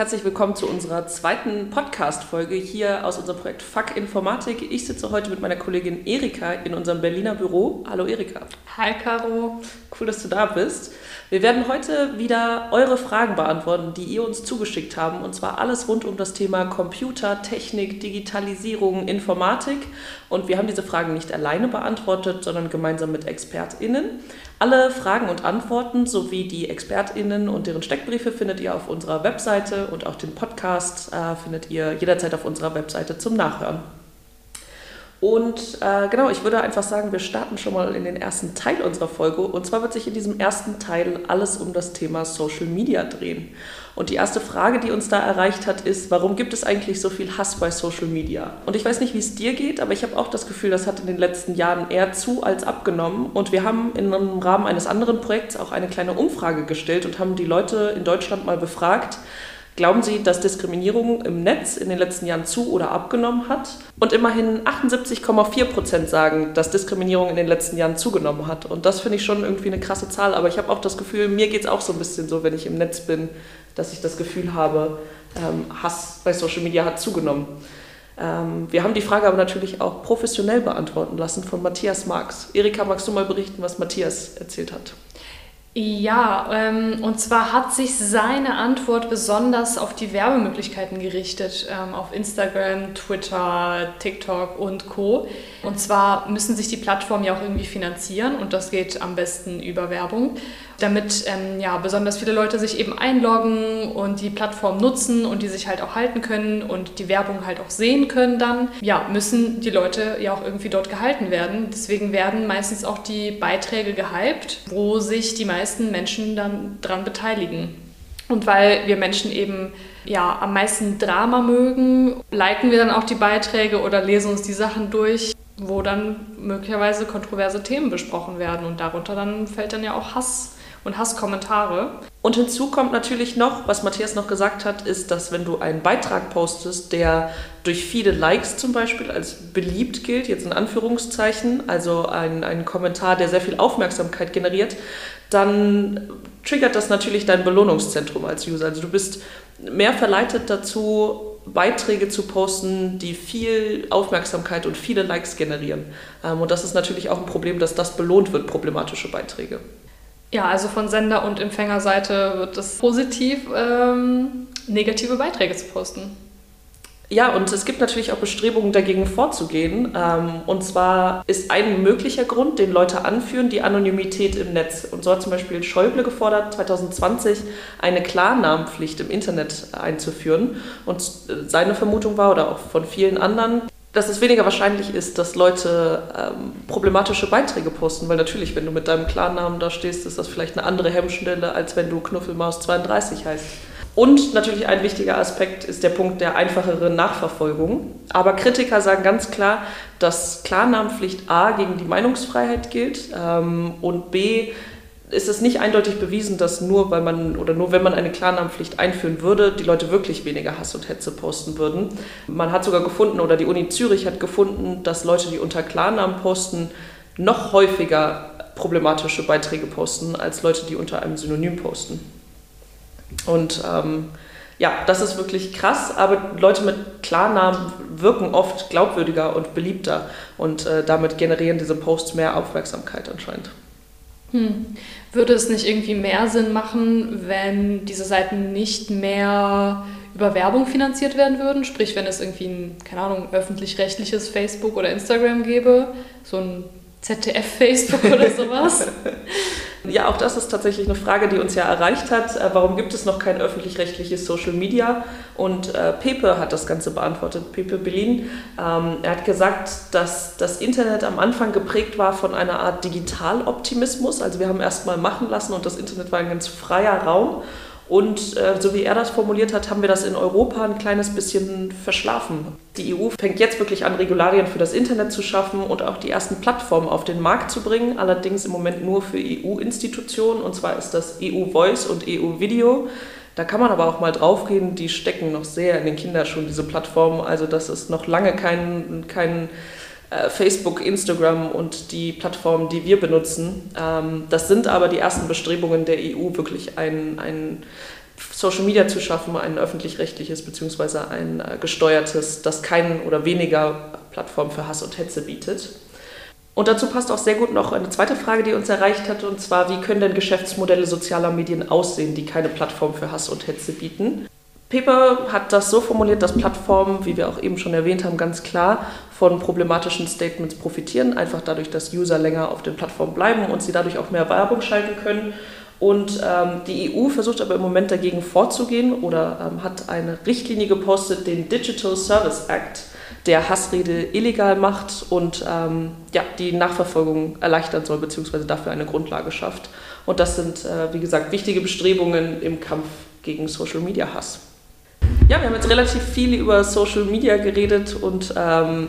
Herzlich willkommen zu unserer zweiten Podcast-Folge hier aus unserem Projekt Fuck Informatik. Ich sitze heute mit meiner Kollegin Erika in unserem Berliner Büro. Hallo Erika. Hi Caro. Cool, dass du da bist. Wir werden heute wieder eure Fragen beantworten, die ihr uns zugeschickt haben. Und zwar alles rund um das Thema Computer, Technik, Digitalisierung, Informatik. Und wir haben diese Fragen nicht alleine beantwortet, sondern gemeinsam mit ExpertInnen. Alle Fragen und Antworten sowie die ExpertInnen und deren Steckbriefe findet ihr auf unserer Webseite und auch den Podcast äh, findet ihr jederzeit auf unserer Webseite zum Nachhören. Und äh, genau, ich würde einfach sagen, wir starten schon mal in den ersten Teil unserer Folge. Und zwar wird sich in diesem ersten Teil alles um das Thema Social Media drehen. Und die erste Frage, die uns da erreicht hat, ist, warum gibt es eigentlich so viel Hass bei Social Media? Und ich weiß nicht, wie es dir geht, aber ich habe auch das Gefühl, das hat in den letzten Jahren eher zu als abgenommen. Und wir haben im Rahmen eines anderen Projekts auch eine kleine Umfrage gestellt und haben die Leute in Deutschland mal befragt, Glauben Sie, dass Diskriminierung im Netz in den letzten Jahren zu oder abgenommen hat? Und immerhin 78,4 Prozent sagen, dass Diskriminierung in den letzten Jahren zugenommen hat. Und das finde ich schon irgendwie eine krasse Zahl. Aber ich habe auch das Gefühl, mir geht es auch so ein bisschen so, wenn ich im Netz bin, dass ich das Gefühl habe, ähm, Hass bei Social Media hat zugenommen. Ähm, wir haben die Frage aber natürlich auch professionell beantworten lassen von Matthias Marx. Erika, magst du mal berichten, was Matthias erzählt hat? Ja, ähm, und zwar hat sich seine Antwort besonders auf die Werbemöglichkeiten gerichtet, ähm, auf Instagram, Twitter, TikTok und Co. Und zwar müssen sich die Plattformen ja auch irgendwie finanzieren und das geht am besten über Werbung damit ähm, ja, besonders viele Leute sich eben einloggen und die Plattform nutzen und die sich halt auch halten können und die Werbung halt auch sehen können dann, ja, müssen die Leute ja auch irgendwie dort gehalten werden. Deswegen werden meistens auch die Beiträge gehypt, wo sich die meisten Menschen dann dran beteiligen. Und weil wir Menschen eben ja, am meisten Drama mögen, liken wir dann auch die Beiträge oder lesen uns die Sachen durch, wo dann möglicherweise kontroverse Themen besprochen werden. Und darunter dann fällt dann ja auch Hass und Hasskommentare. Und hinzu kommt natürlich noch, was Matthias noch gesagt hat, ist, dass wenn du einen Beitrag postest, der durch viele Likes zum Beispiel als beliebt gilt, jetzt in Anführungszeichen, also ein, ein Kommentar, der sehr viel Aufmerksamkeit generiert, dann triggert das natürlich dein Belohnungszentrum als User. Also du bist mehr verleitet dazu, Beiträge zu posten, die viel Aufmerksamkeit und viele Likes generieren. Ähm, und das ist natürlich auch ein Problem, dass das belohnt wird, problematische Beiträge. Ja, also von Sender- und Empfängerseite wird es positiv, ähm, negative Beiträge zu posten. Ja, und es gibt natürlich auch Bestrebungen, dagegen vorzugehen. Ähm, und zwar ist ein möglicher Grund, den Leute anführen, die Anonymität im Netz. Und so hat zum Beispiel Schäuble gefordert, 2020 eine Klarnamenpflicht im Internet einzuführen. Und äh, seine Vermutung war, oder auch von vielen anderen, dass es weniger wahrscheinlich ist, dass Leute ähm, problematische Beiträge posten, weil natürlich, wenn du mit deinem Klarnamen da stehst, ist das vielleicht eine andere Hemmschwelle, als wenn du Knuffelmaus32 heißt. Und natürlich ein wichtiger Aspekt ist der Punkt der einfacheren Nachverfolgung. Aber Kritiker sagen ganz klar, dass Klarnamenpflicht A gegen die Meinungsfreiheit gilt ähm, und B ist es nicht eindeutig bewiesen, dass nur weil man oder nur wenn man eine Klarnamenpflicht einführen würde, die Leute wirklich weniger Hass und Hetze posten würden. Man hat sogar gefunden oder die Uni Zürich hat gefunden, dass Leute, die unter Klarnamen posten, noch häufiger problematische Beiträge posten als Leute, die unter einem Synonym posten. Und ähm, ja, das ist wirklich krass, aber Leute mit Klarnamen wirken oft glaubwürdiger und beliebter und äh, damit generieren diese Posts mehr Aufmerksamkeit anscheinend. Hm. Würde es nicht irgendwie mehr Sinn machen, wenn diese Seiten nicht mehr über Werbung finanziert werden würden? Sprich, wenn es irgendwie ein, keine Ahnung, öffentlich-rechtliches Facebook oder Instagram gäbe, so ein ZDF-Facebook oder sowas? Ja, auch das ist tatsächlich eine Frage, die uns ja erreicht hat. Äh, warum gibt es noch kein öffentlich-rechtliches Social Media? Und äh, Pepe hat das Ganze beantwortet, Pepe Berlin. Ähm, er hat gesagt, dass das Internet am Anfang geprägt war von einer Art Digitaloptimismus. Also wir haben erst mal machen lassen und das Internet war ein ganz freier Raum. Und äh, so wie er das formuliert hat, haben wir das in Europa ein kleines bisschen verschlafen. Die EU fängt jetzt wirklich an, Regularien für das Internet zu schaffen und auch die ersten Plattformen auf den Markt zu bringen, allerdings im Moment nur für EU-Institutionen, und zwar ist das EU-Voice und EU-Video. Da kann man aber auch mal draufgehen, die stecken noch sehr in den Kinderschuhen, diese Plattformen. Also das ist noch lange kein, kein Facebook, Instagram und die Plattformen, die wir benutzen. Ähm, das sind aber die ersten Bestrebungen der EU, wirklich ein, ein Social Media zu schaffen, ein öffentlich-rechtliches bzw. ein äh, gesteuertes, das keinen oder weniger Plattformen für Hass und Hetze bietet. Und dazu passt auch sehr gut noch eine zweite Frage, die uns erreicht hat, und zwar, wie können denn Geschäftsmodelle sozialer Medien aussehen, die keine Plattform für Hass und Hetze bieten? Pepe hat das so formuliert, dass Plattformen, wie wir auch eben schon erwähnt haben, ganz klar von problematischen Statements profitieren, einfach dadurch, dass User länger auf den Plattformen bleiben und sie dadurch auch mehr Werbung schalten können. Und ähm, die EU versucht aber im Moment dagegen vorzugehen oder ähm, hat eine Richtlinie gepostet, den Digital Service Act, der Hassrede illegal macht und ähm, ja, die Nachverfolgung erleichtern soll, beziehungsweise dafür eine Grundlage schafft. Und das sind, äh, wie gesagt, wichtige Bestrebungen im Kampf gegen Social Media Hass. Ja, wir haben jetzt relativ viel über Social Media geredet und ähm,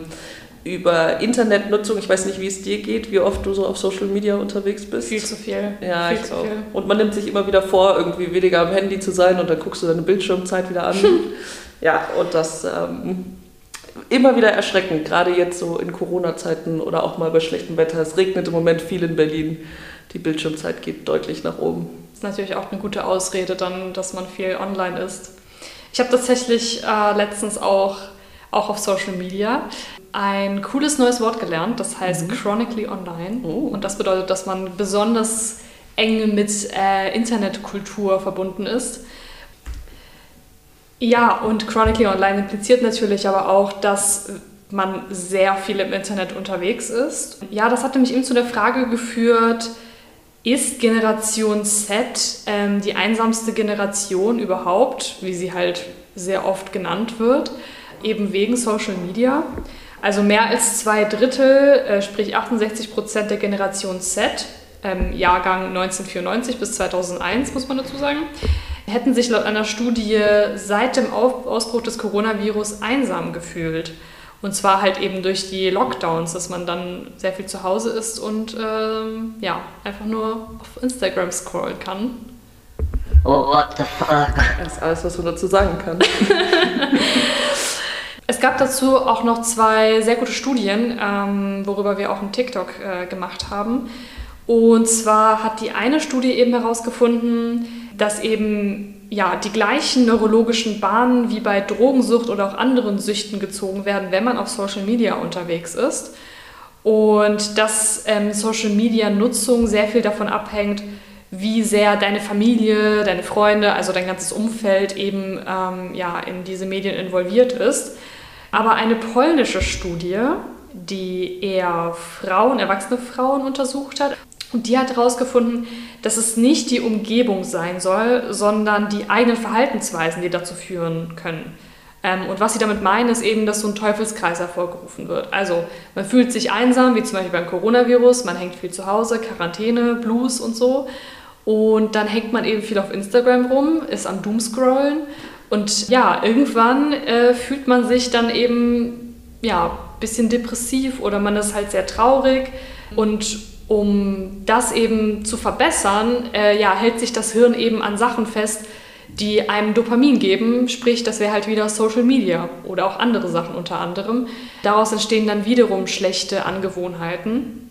über Internetnutzung. Ich weiß nicht, wie es dir geht, wie oft du so auf Social Media unterwegs bist. Viel zu viel. Ja, viel ich viel. Und man nimmt sich immer wieder vor, irgendwie weniger am Handy zu sein und dann guckst du deine Bildschirmzeit wieder an. ja, und das ähm, immer wieder erschreckend, gerade jetzt so in Corona-Zeiten oder auch mal bei schlechtem Wetter. Es regnet im Moment viel in Berlin. Die Bildschirmzeit geht deutlich nach oben. Das ist natürlich auch eine gute Ausrede dann, dass man viel online ist. Ich habe tatsächlich äh, letztens auch, auch auf Social Media ein cooles neues Wort gelernt, das heißt Mhm. chronically online. Oh. Und das bedeutet, dass man besonders eng mit äh, Internetkultur verbunden ist. Ja, und chronically online impliziert natürlich aber auch, dass man sehr viel im Internet unterwegs ist. Ja, das hat nämlich eben zu der Frage geführt, ist Generation Z ähm, die einsamste Generation überhaupt, wie sie halt sehr oft genannt wird, eben wegen Social Media? Also mehr als zwei Drittel, äh, sprich 68 Prozent der Generation Z, ähm, Jahrgang 1994 bis 2001, muss man dazu sagen, hätten sich laut einer Studie seit dem Ausbruch des Coronavirus einsam gefühlt. Und zwar halt eben durch die Lockdowns, dass man dann sehr viel zu Hause ist und ähm, ja, einfach nur auf Instagram scrollen kann. Oh, what the fuck? Das ist alles, was man dazu sagen kann. Es gab dazu auch noch zwei sehr gute Studien, ähm, worüber wir auch einen TikTok äh, gemacht haben. Und zwar hat die eine Studie eben herausgefunden, dass eben ja, die gleichen neurologischen Bahnen wie bei Drogensucht oder auch anderen Süchten gezogen werden, wenn man auf Social Media unterwegs ist. Und dass ähm, Social Media Nutzung sehr viel davon abhängt, wie sehr deine Familie, deine Freunde, also dein ganzes Umfeld eben ähm, ja, in diese Medien involviert ist. Aber eine polnische Studie, die eher Frauen, erwachsene Frauen untersucht hat, und die hat herausgefunden, dass es nicht die Umgebung sein soll, sondern die eigenen Verhaltensweisen, die dazu führen können. Ähm, und was sie damit meinen, ist eben, dass so ein Teufelskreis hervorgerufen wird. Also man fühlt sich einsam, wie zum Beispiel beim Coronavirus, man hängt viel zu Hause, Quarantäne, Blues und so. Und dann hängt man eben viel auf Instagram rum, ist am Doomscrollen. Und ja, irgendwann äh, fühlt man sich dann eben ja, ein bisschen depressiv oder man ist halt sehr traurig. Und um das eben zu verbessern, äh, ja, hält sich das Hirn eben an Sachen fest, die einem Dopamin geben, sprich, das wäre halt wieder Social Media oder auch andere Sachen unter anderem. Daraus entstehen dann wiederum schlechte Angewohnheiten.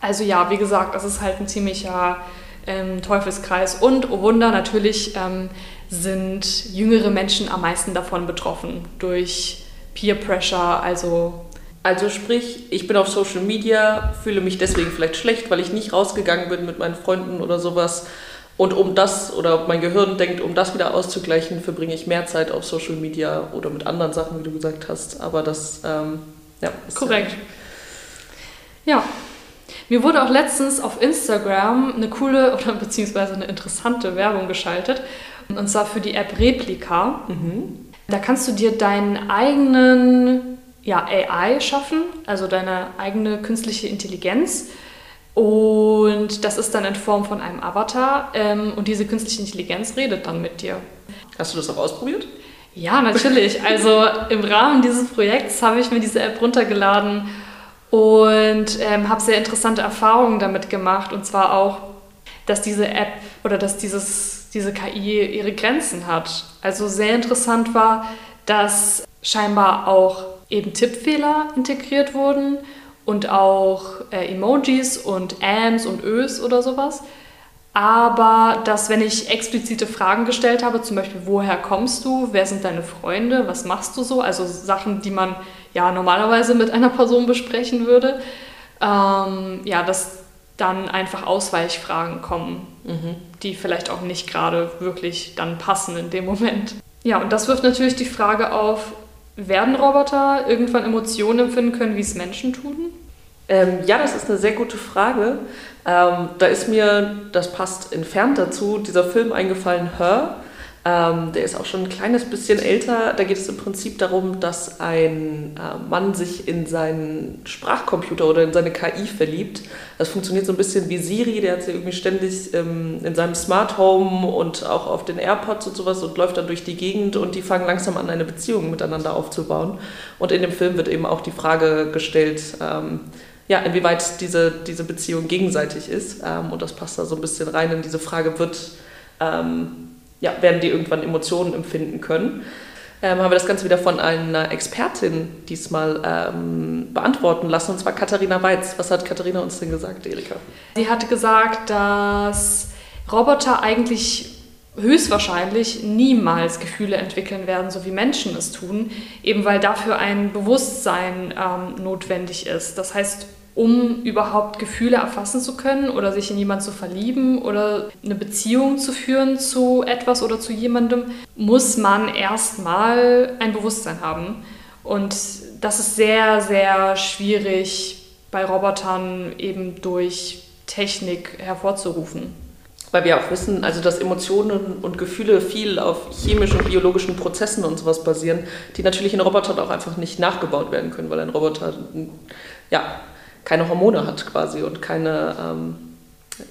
Also ja, wie gesagt, das ist halt ein ziemlicher ähm, Teufelskreis. Und, oh Wunder, natürlich ähm, sind jüngere Menschen am meisten davon betroffen durch Peer Pressure, also Also sprich, ich bin auf Social Media, fühle mich deswegen vielleicht schlecht, weil ich nicht rausgegangen bin mit meinen Freunden oder sowas. Und um das, oder mein Gehirn denkt, um das wieder auszugleichen, verbringe ich mehr Zeit auf Social Media oder mit anderen Sachen, wie du gesagt hast. Aber das, ähm, ja. Ist Korrekt. Ja. Mir wurde auch letztens auf Instagram eine coole oder beziehungsweise eine interessante Werbung geschaltet. Und zwar für die App Replika. Mhm. Da kannst du dir deinen eigenen ja, AI schaffen, also deine eigene künstliche Intelligenz. Und das ist dann in Form von einem Avatar. Ähm, und diese künstliche Intelligenz redet dann mit dir. Hast du das auch ausprobiert? Ja, natürlich. Also im Rahmen dieses Projekts habe ich mir diese App runtergeladen und ähm, habe sehr interessante Erfahrungen damit gemacht. Und zwar auch, dass diese App oder dass dieses, diese KI ihre Grenzen hat. Also sehr interessant war, dass scheinbar auch eben Tippfehler integriert wurden und auch äh, Emojis und Ams und Ös oder sowas. aber dass wenn ich explizite Fragen gestellt habe, zum Beispiel, woher kommst du, wer sind deine Freunde, was machst du so, also Sachen, die man ja normalerweise mit einer Person besprechen würde, ähm, ja, dass dann einfach Ausweichfragen kommen, mhm. die vielleicht auch nicht gerade wirklich dann passen in dem Moment. Ja, und das wirft natürlich die Frage auf, werden Roboter irgendwann Emotionen empfinden können, wie es Menschen tun? Ähm, ja, das ist eine sehr gute Frage. Ähm, da ist mir, das passt entfernt dazu, dieser Film eingefallen, Her. Ähm, der ist auch schon ein kleines bisschen älter. Da geht es im Prinzip darum, dass ein äh, Mann sich in seinen Sprachcomputer oder in seine KI verliebt. Das funktioniert so ein bisschen wie Siri, der hat sie irgendwie ständig ähm, in seinem Smart Home und auch auf den AirPods und sowas und läuft dann durch die Gegend und die fangen langsam an, eine Beziehung miteinander aufzubauen. Und in dem Film wird eben auch die Frage gestellt, ähm, ja, inwieweit diese, diese Beziehung gegenseitig ist. Ähm, und das passt da so ein bisschen rein in diese Frage, wird, ähm, ja, werden die irgendwann Emotionen empfinden können? Ähm, haben wir das Ganze wieder von einer Expertin diesmal ähm, beantworten lassen, und zwar Katharina Weiz. Was hat Katharina uns denn gesagt, Erika? Sie hatte gesagt, dass Roboter eigentlich höchstwahrscheinlich niemals Gefühle entwickeln werden, so wie Menschen es tun, eben weil dafür ein Bewusstsein ähm, notwendig ist. Das heißt, um überhaupt Gefühle erfassen zu können oder sich in jemanden zu verlieben oder eine Beziehung zu führen zu etwas oder zu jemandem, muss man erstmal ein Bewusstsein haben. Und das ist sehr, sehr schwierig bei Robotern eben durch Technik hervorzurufen. Weil wir auch wissen, also dass Emotionen und Gefühle viel auf chemischen und biologischen Prozessen und sowas basieren, die natürlich in Robotern auch einfach nicht nachgebaut werden können, weil ein Roboter ja, keine Hormone hat quasi und keine ähm,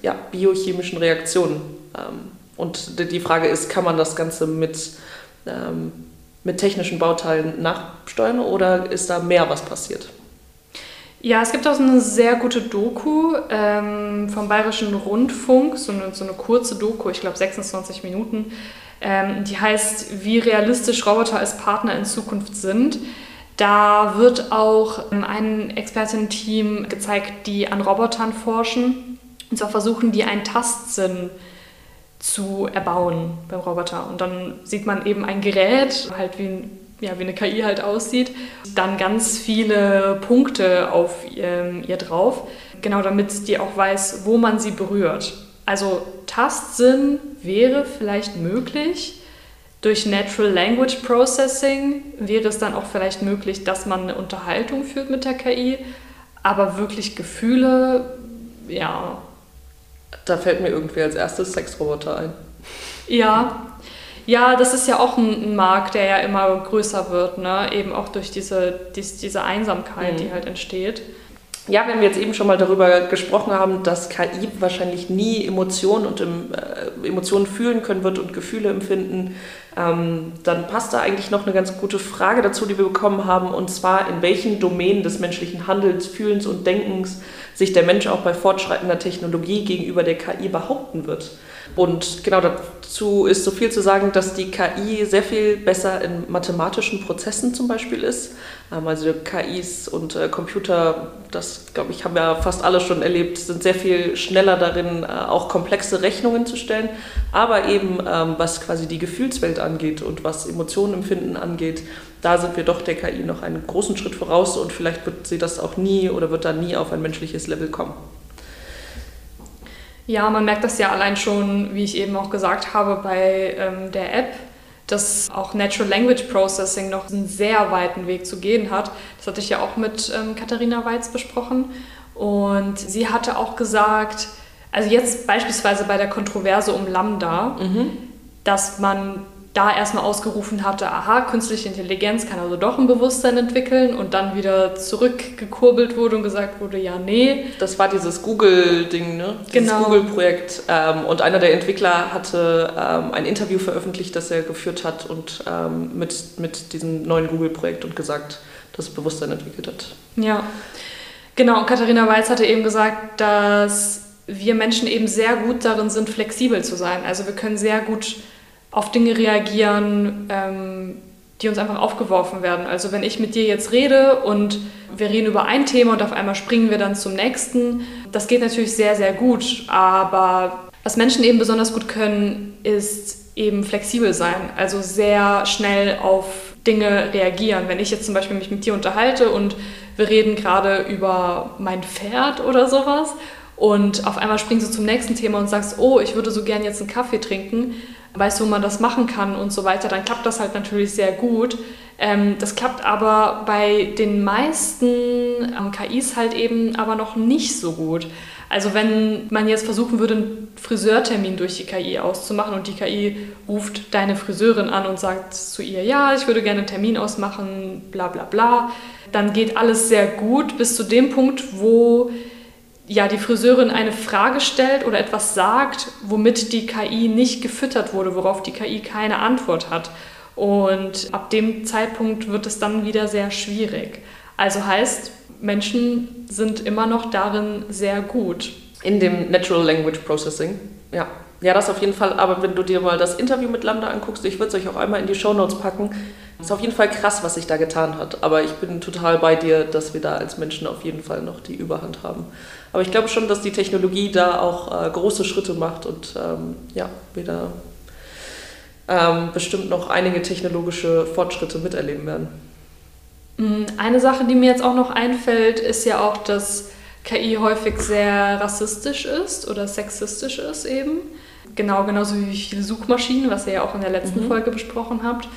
ja, biochemischen Reaktionen. Ähm, und die Frage ist, kann man das Ganze mit, ähm, mit technischen Bauteilen nachsteuern oder ist da mehr, was passiert? Ja, es gibt auch eine sehr gute Doku ähm, vom Bayerischen Rundfunk, so eine, so eine kurze Doku, ich glaube 26 Minuten. Ähm, die heißt, wie realistisch Roboter als Partner in Zukunft sind. Da wird auch ein Expertenteam gezeigt, die an Robotern forschen. Und zwar versuchen die einen Tastsinn zu erbauen beim Roboter. Und dann sieht man eben ein Gerät, halt wie, ja, wie eine KI halt aussieht, dann ganz viele Punkte auf ihr, ihr drauf, genau damit die auch weiß, wo man sie berührt. Also Tastsinn wäre vielleicht möglich, durch Natural Language Processing wäre es dann auch vielleicht möglich, dass man eine Unterhaltung führt mit der KI, aber wirklich Gefühle, ja. Da fällt mir irgendwie als erstes Sexroboter ein. Ja, ja, das ist ja auch ein, Markt, der ja immer größer wird, ne? eben auch durch diese, diese Einsamkeit, mhm. die halt entsteht. Ja, wenn wir jetzt eben schon mal darüber gesprochen haben, dass KI wahrscheinlich nie Emotionen und im, äh, Emotionen fühlen können wird und Gefühle empfinden, ähm, dann passt da eigentlich noch eine ganz gute Frage dazu, die wir bekommen haben, und zwar in welchen Domänen des menschlichen Handelns, Fühlens und Denkens sich der Mensch auch bei fortschreitender Technologie gegenüber der KI behaupten wird. Und genau dazu ist so viel zu sagen, dass die KI sehr viel besser in mathematischen Prozessen zum Beispiel ist. Ähm, also KIs und äh, Computer, das glaube ich, haben wir fast alle schon erlebt, sind sehr viel schneller darin, äh, auch komplexe Rechnungen zu stellen. Aber eben, ähm, was quasi die Gefühlswelt angeht und was Emotionen empfinden angeht, da sind wir doch der KI noch einen großen Schritt voraus und vielleicht wird sie das auch nie oder wird da nie auf ein menschliches Level kommen. Ja, man merkt das ja allein schon, wie ich eben auch gesagt habe, bei ähm, der App, dass auch Natural Language Processing noch einen sehr weiten Weg zu gehen hat. Das hatte ich ja auch mit ähm, Katharina Weiz besprochen. Und sie hatte auch gesagt, also jetzt beispielsweise bei der Kontroverse um Lambda, mhm. dass man da erstmal ausgerufen hatte, aha, künstliche Intelligenz kann also doch ein Bewusstsein entwickeln und dann wieder zurückgekurbelt wurde und gesagt wurde, ja, nee. Das war dieses Google-Ding, ne? Dieses genau. Google-Projekt. Ähm, und einer der Entwickler hatte ähm, ein Interview veröffentlicht, das er geführt hat und ähm, mit, mit diesem neuen Google-Projekt und gesagt, dass Bewusstsein entwickelt hat. Ja, genau. Und Katharina Weiz hatte eben gesagt, dass wir Menschen eben sehr gut darin sind, flexibel zu sein. Also wir können sehr gut auf Dinge reagieren, ähm, die uns einfach aufgeworfen werden. Also wenn ich mit dir jetzt rede und wir reden über ein Thema und auf einmal springen wir dann zum nächsten, das geht natürlich sehr, sehr gut. Aber Was Menschen eben besonders gut können, ist eben flexibel sein, also sehr schnell auf Dinge reagieren. Wenn ich jetzt zum Beispiel mich mit dir unterhalte und wir reden gerade über mein Pferd oder sowas und auf einmal springst du zum nächsten Thema und sagst, oh, ich würde so gern jetzt einen Kaffee trinken, weißt du, wo man das machen kann und so weiter, dann klappt das halt natürlich sehr gut. Ähm, das klappt aber bei den meisten ähm, KIs halt eben aber noch nicht so gut. Also wenn man jetzt versuchen würde, einen Friseurtermin durch die KI auszumachen und die KI ruft deine Friseurin an und sagt zu ihr, ja, ich würde gerne einen Termin ausmachen, bla bla bla, dann geht alles sehr gut bis zu dem Punkt, wo ja, die Friseurin eine Frage stellt oder etwas sagt, womit die KI nicht gefüttert wurde, worauf die KI keine Antwort hat. Und ab dem Zeitpunkt wird es dann wieder sehr schwierig. Also heißt, Menschen sind immer noch darin sehr gut. In dem Natural Language Processing, ja. Ja, das auf jeden Fall. Aber wenn du dir mal das Interview mit Lambda anguckst, ich würde es euch auch einmal in die Show Notes packen, ist auf jeden Fall krass, was sich da getan hat. Aber ich bin total bei dir, dass wir da als Menschen auf jeden Fall noch die Überhand haben. Aber ich glaube schon, dass die Technologie da auch äh, große Schritte macht und ähm, ja, wir da ähm, bestimmt noch einige technologische Fortschritte miterleben werden. Mm, eine Sache, die mir jetzt auch noch einfällt, ist ja auch, dass KI häufig sehr rassistisch ist oder sexistisch ist eben. Genau, genauso wie viele Suchmaschinen, was ihr ja auch in der letzten mhm. Folge besprochen habt.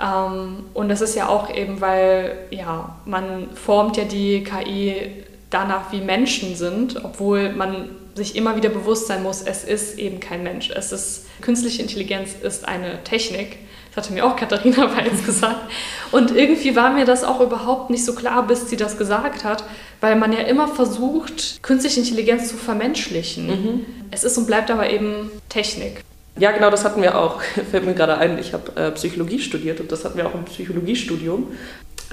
Ähm, und das ist ja auch eben, weil ja, man formt ja die KI danach, wie Menschen sind, obwohl man sich immer wieder bewusst sein muss, es ist eben kein Mensch. Es ist, künstliche Intelligenz ist eine Technik das hatte mir auch Katharina Weiz gesagt. Und irgendwie war mir das auch überhaupt nicht so klar, bis sie das gesagt hat, weil man ja immer versucht, künstliche Intelligenz zu vermenschlichen. Mhm. Es ist und bleibt aber eben Technik. Ja, genau, das hatten wir auch. Fällt mir gerade ein, ich habe äh, Psychologie studiert und das hatten wir auch im Psychologiestudium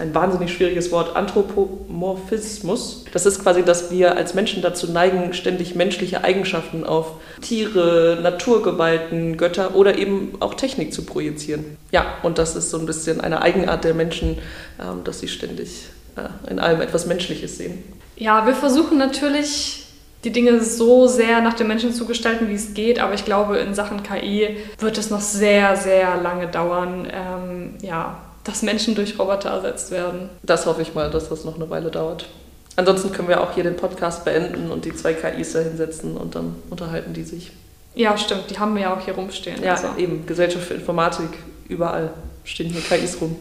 ein wahnsinnig schwieriges Wort, Anthropomorphismus. Das ist quasi, dass wir als Menschen dazu neigen, ständig menschliche Eigenschaften auf Tiere, Naturgewalten, Götter oder eben auch Technik zu projizieren. Ja, und das ist so ein bisschen eine Eigenart der Menschen, ähm, dass sie ständig äh, in allem etwas Menschliches sehen. Ja, wir versuchen natürlich die Dinge so sehr nach den Menschen zu gestalten, wie es geht. Aber ich glaube, in Sachen KI wird es noch sehr, sehr lange dauern. Ähm, ja, dass Menschen durch Roboter ersetzt werden. Das hoffe ich mal, dass das noch eine Weile dauert. Ansonsten können wir auch hier den Podcast beenden und die zwei KIs da hinsetzen und dann unterhalten die sich. Ja, stimmt. Die haben wir ja auch hier rumstehen. Ja, also. eben. Gesellschaft für Informatik. Überall stehen hier KIs rum.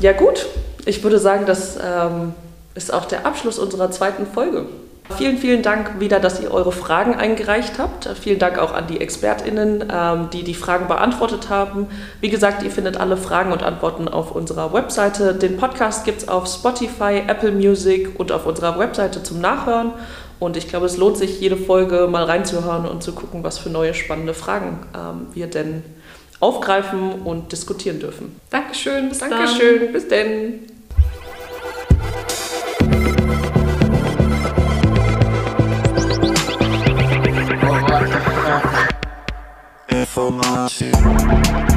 ja, gut. Ich würde sagen, das ähm, ist auch der Abschluss unserer zweiten Folge. Vielen, vielen Dank wieder, dass ihr eure Fragen eingereicht habt. Vielen Dank auch an die ExpertInnen, ähm, die die Fragen beantwortet haben. Wie gesagt, ihr findet alle Fragen und Antworten auf unserer Webseite. Den Podcast gibt es auf Spotify, Apple Music und auf unserer Webseite zum Nachhören. Und ich glaube, es lohnt sich, jede Folge mal reinzuhören und zu gucken, was für neue spannende Fragen ähm, wir denn aufgreifen und diskutieren dürfen. Dankeschön, bis Dankeschön, dann. bis denn. for my two.